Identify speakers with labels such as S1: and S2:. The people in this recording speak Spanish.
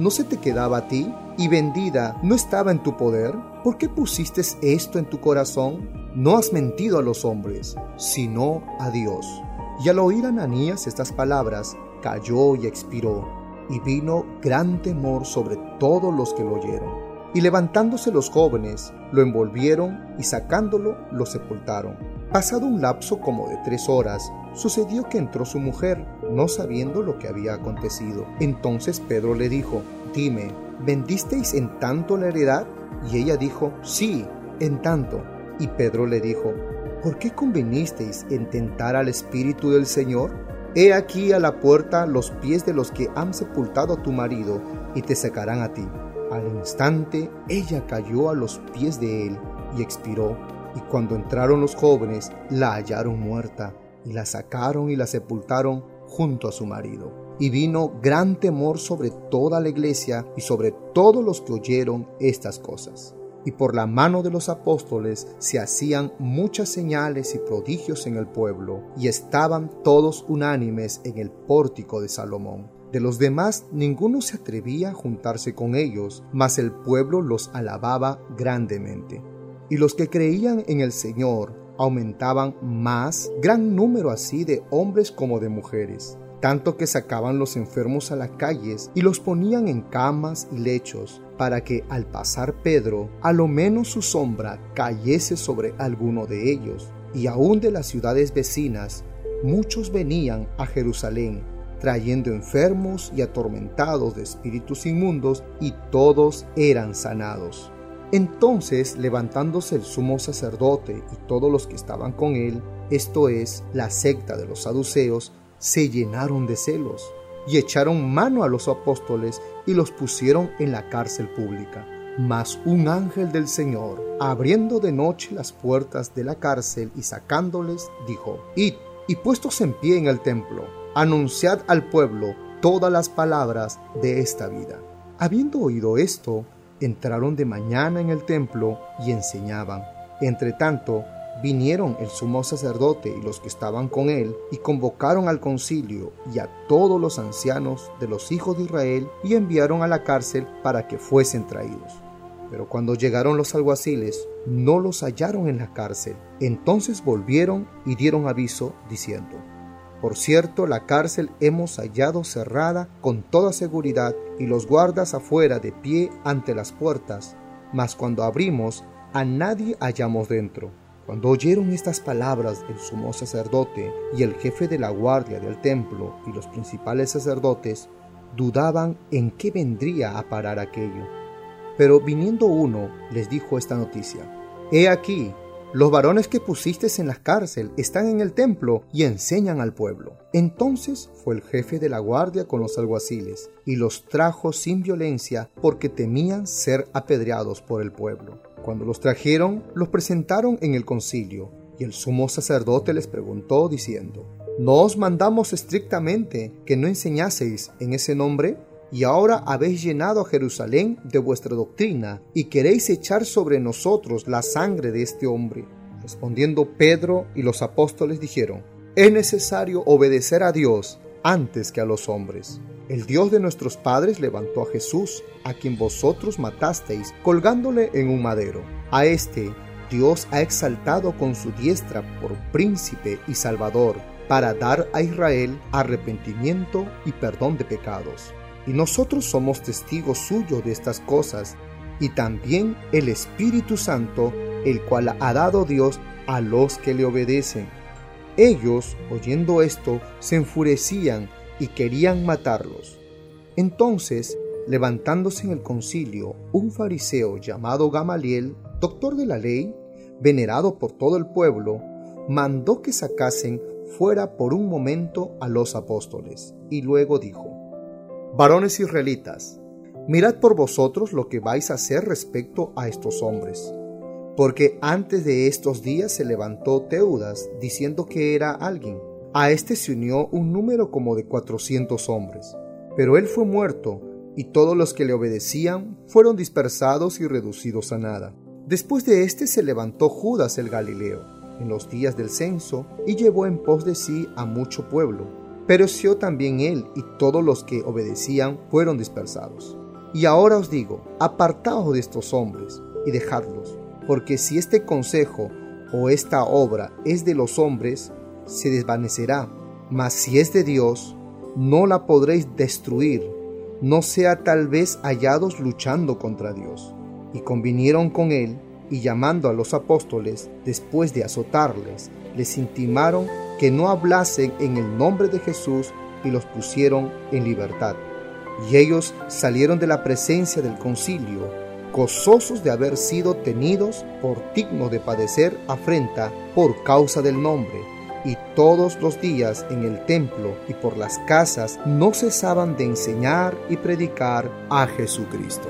S1: ¿no se te quedaba a ti? ¿Y vendida no estaba en tu poder? ¿Por qué pusiste esto en tu corazón? No has mentido a los hombres, sino a Dios. Y al oír Ananías estas palabras, cayó y expiró, y vino gran temor sobre todos los que lo oyeron. Y levantándose los jóvenes, lo envolvieron y sacándolo, lo sepultaron. Pasado un lapso como de tres horas, sucedió que entró su mujer, no sabiendo lo que había acontecido. Entonces Pedro le dijo, Dime, ¿vendisteis en tanto la heredad? Y ella dijo, Sí, en tanto. Y Pedro le dijo, ¿por qué convenisteis en tentar al Espíritu del Señor? He aquí a la puerta los pies de los que han sepultado a tu marido, y te sacarán a ti. Al instante ella cayó a los pies de él y expiró, y cuando entraron los jóvenes la hallaron muerta, y la sacaron y la sepultaron junto a su marido. Y vino gran temor sobre toda la iglesia y sobre todos los que oyeron estas cosas. Y por la mano de los apóstoles se hacían muchas señales y prodigios en el pueblo, y estaban todos unánimes en el pórtico de Salomón. De los demás ninguno se atrevía a juntarse con ellos, mas el pueblo los alababa grandemente. Y los que creían en el Señor aumentaban más, gran número así de hombres como de mujeres, tanto que sacaban los enfermos a las calles y los ponían en camas y lechos, para que al pasar Pedro, a lo menos su sombra cayese sobre alguno de ellos. Y aún de las ciudades vecinas, muchos venían a Jerusalén trayendo enfermos y atormentados de espíritus inmundos, y todos eran sanados. Entonces, levantándose el sumo sacerdote y todos los que estaban con él, esto es, la secta de los saduceos, se llenaron de celos, y echaron mano a los apóstoles y los pusieron en la cárcel pública. Mas un ángel del Señor, abriendo de noche las puertas de la cárcel y sacándoles, dijo, Id, y puestos en pie en el templo, anunciad al pueblo todas las palabras de esta vida. Habiendo oído esto, entraron de mañana en el templo y enseñaban. Entre tanto, vinieron el sumo sacerdote y los que estaban con él, y convocaron al concilio y a todos los ancianos de los hijos de Israel, y enviaron a la cárcel para que fuesen traídos. Pero cuando llegaron los alguaciles, no los hallaron en la cárcel. Entonces volvieron y dieron aviso, diciendo, por cierto, la cárcel hemos hallado cerrada con toda seguridad y los guardas afuera de pie ante las puertas, mas cuando abrimos, a nadie hallamos dentro. Cuando oyeron estas palabras el sumo sacerdote y el jefe de la guardia del templo y los principales sacerdotes, dudaban en qué vendría a parar aquello. Pero viniendo uno, les dijo esta noticia. He aquí, los varones que pusiste en la cárcel están en el templo y enseñan al pueblo. Entonces fue el jefe de la guardia con los alguaciles y los trajo sin violencia porque temían ser apedreados por el pueblo. Cuando los trajeron, los presentaron en el concilio y el sumo sacerdote les preguntó diciendo, ¿No os mandamos estrictamente que no enseñaseis en ese nombre? Y ahora habéis llenado a Jerusalén de vuestra doctrina y queréis echar sobre nosotros la sangre de este hombre. Respondiendo Pedro y los apóstoles dijeron, es necesario obedecer a Dios antes que a los hombres. El Dios de nuestros padres levantó a Jesús, a quien vosotros matasteis, colgándole en un madero. A este Dios ha exaltado con su diestra por príncipe y salvador, para dar a Israel arrepentimiento y perdón de pecados y nosotros somos testigos suyos de estas cosas, y también el Espíritu Santo, el cual ha dado Dios a los que le obedecen. Ellos, oyendo esto, se enfurecían y querían matarlos. Entonces, levantándose en el concilio, un fariseo llamado Gamaliel, doctor de la ley, venerado por todo el pueblo, mandó que sacasen fuera por un momento a los apóstoles, y luego dijo, Varones israelitas, Mirad por vosotros lo que vais a hacer respecto a estos hombres. Porque antes de estos días se levantó Teudas diciendo que era alguien. A este se unió un número como de cuatrocientos hombres. Pero él fue muerto, y todos los que le obedecían fueron dispersados y reducidos a nada. Después de éste se levantó Judas el Galileo, en los días del censo, y llevó en pos de sí a mucho pueblo. Pereció también él, y todos los que obedecían fueron dispersados. Y ahora os digo, apartaos de estos hombres, y dejadlos, porque si este consejo o esta obra es de los hombres, se desvanecerá, mas si es de Dios, no la podréis destruir, no sea tal vez hallados luchando contra Dios. Y convinieron con él, y llamando a los apóstoles, después de azotarles, les intimaron que no hablasen en el nombre de Jesús y los pusieron en libertad. Y ellos salieron de la presencia del concilio, gozosos de haber sido tenidos por digno de padecer afrenta por causa del nombre. Y todos los días en el templo y por las casas no cesaban de enseñar y predicar a Jesucristo.